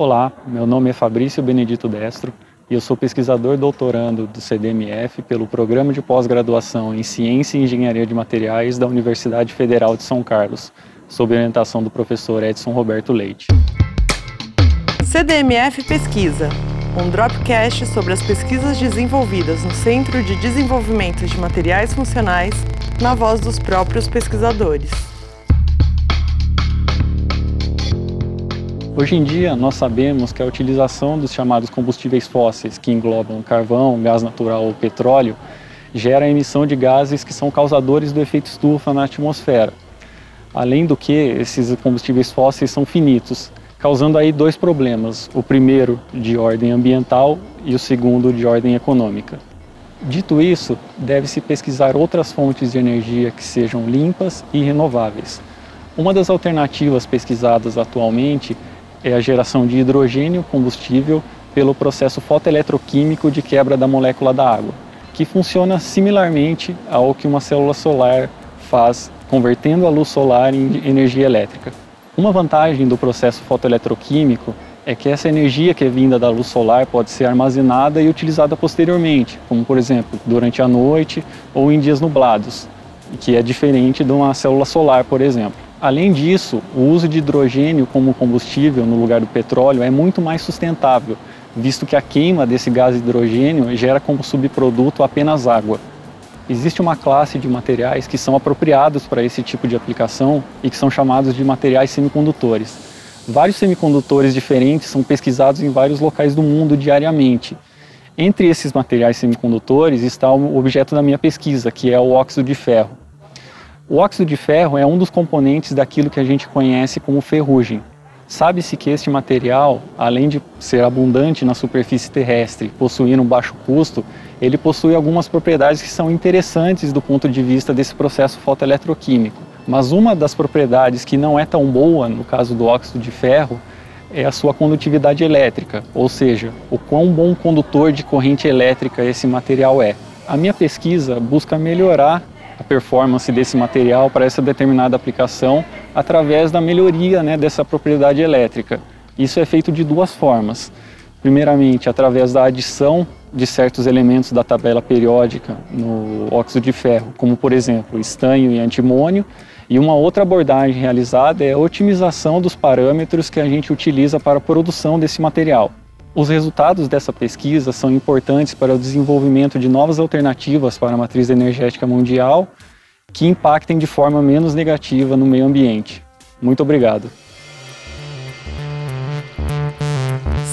Olá, meu nome é Fabrício Benedito Destro e eu sou pesquisador doutorando do CDMF pelo Programa de Pós-Graduação em Ciência e Engenharia de Materiais da Universidade Federal de São Carlos, sob orientação do professor Edson Roberto Leite. CDMF Pesquisa, um dropcast sobre as pesquisas desenvolvidas no Centro de Desenvolvimento de Materiais Funcionais, na voz dos próprios pesquisadores. Hoje em dia, nós sabemos que a utilização dos chamados combustíveis fósseis, que englobam carvão, gás natural ou petróleo, gera a emissão de gases que são causadores do efeito estufa na atmosfera. Além do que, esses combustíveis fósseis são finitos, causando aí dois problemas: o primeiro de ordem ambiental e o segundo de ordem econômica. Dito isso, deve-se pesquisar outras fontes de energia que sejam limpas e renováveis. Uma das alternativas pesquisadas atualmente é a geração de hidrogênio combustível pelo processo fotoeletroquímico de quebra da molécula da água, que funciona similarmente ao que uma célula solar faz, convertendo a luz solar em energia elétrica. Uma vantagem do processo fotoeletroquímico é que essa energia que é vinda da luz solar pode ser armazenada e utilizada posteriormente, como por exemplo durante a noite ou em dias nublados, que é diferente de uma célula solar, por exemplo. Além disso, o uso de hidrogênio como combustível no lugar do petróleo é muito mais sustentável, visto que a queima desse gás hidrogênio gera como subproduto apenas água. Existe uma classe de materiais que são apropriados para esse tipo de aplicação e que são chamados de materiais semicondutores. Vários semicondutores diferentes são pesquisados em vários locais do mundo diariamente. Entre esses materiais semicondutores está o objeto da minha pesquisa, que é o óxido de ferro. O óxido de ferro é um dos componentes daquilo que a gente conhece como ferrugem. Sabe-se que este material, além de ser abundante na superfície terrestre, possuir um baixo custo, ele possui algumas propriedades que são interessantes do ponto de vista desse processo fotoeletroquímico. Mas uma das propriedades que não é tão boa no caso do óxido de ferro é a sua condutividade elétrica, ou seja, o quão bom condutor de corrente elétrica esse material é. A minha pesquisa busca melhorar a performance desse material para essa determinada aplicação através da melhoria né, dessa propriedade elétrica. Isso é feito de duas formas. Primeiramente, através da adição de certos elementos da tabela periódica no óxido de ferro, como por exemplo estanho e antimônio, e uma outra abordagem realizada é a otimização dos parâmetros que a gente utiliza para a produção desse material. Os resultados dessa pesquisa são importantes para o desenvolvimento de novas alternativas para a matriz energética mundial que impactem de forma menos negativa no meio ambiente. Muito obrigado.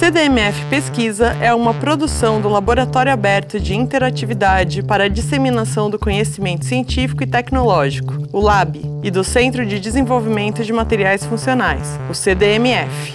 CDMF Pesquisa é uma produção do Laboratório Aberto de Interatividade para a Disseminação do Conhecimento Científico e Tecnológico, o LAB, e do Centro de Desenvolvimento de Materiais Funcionais, o CDMF.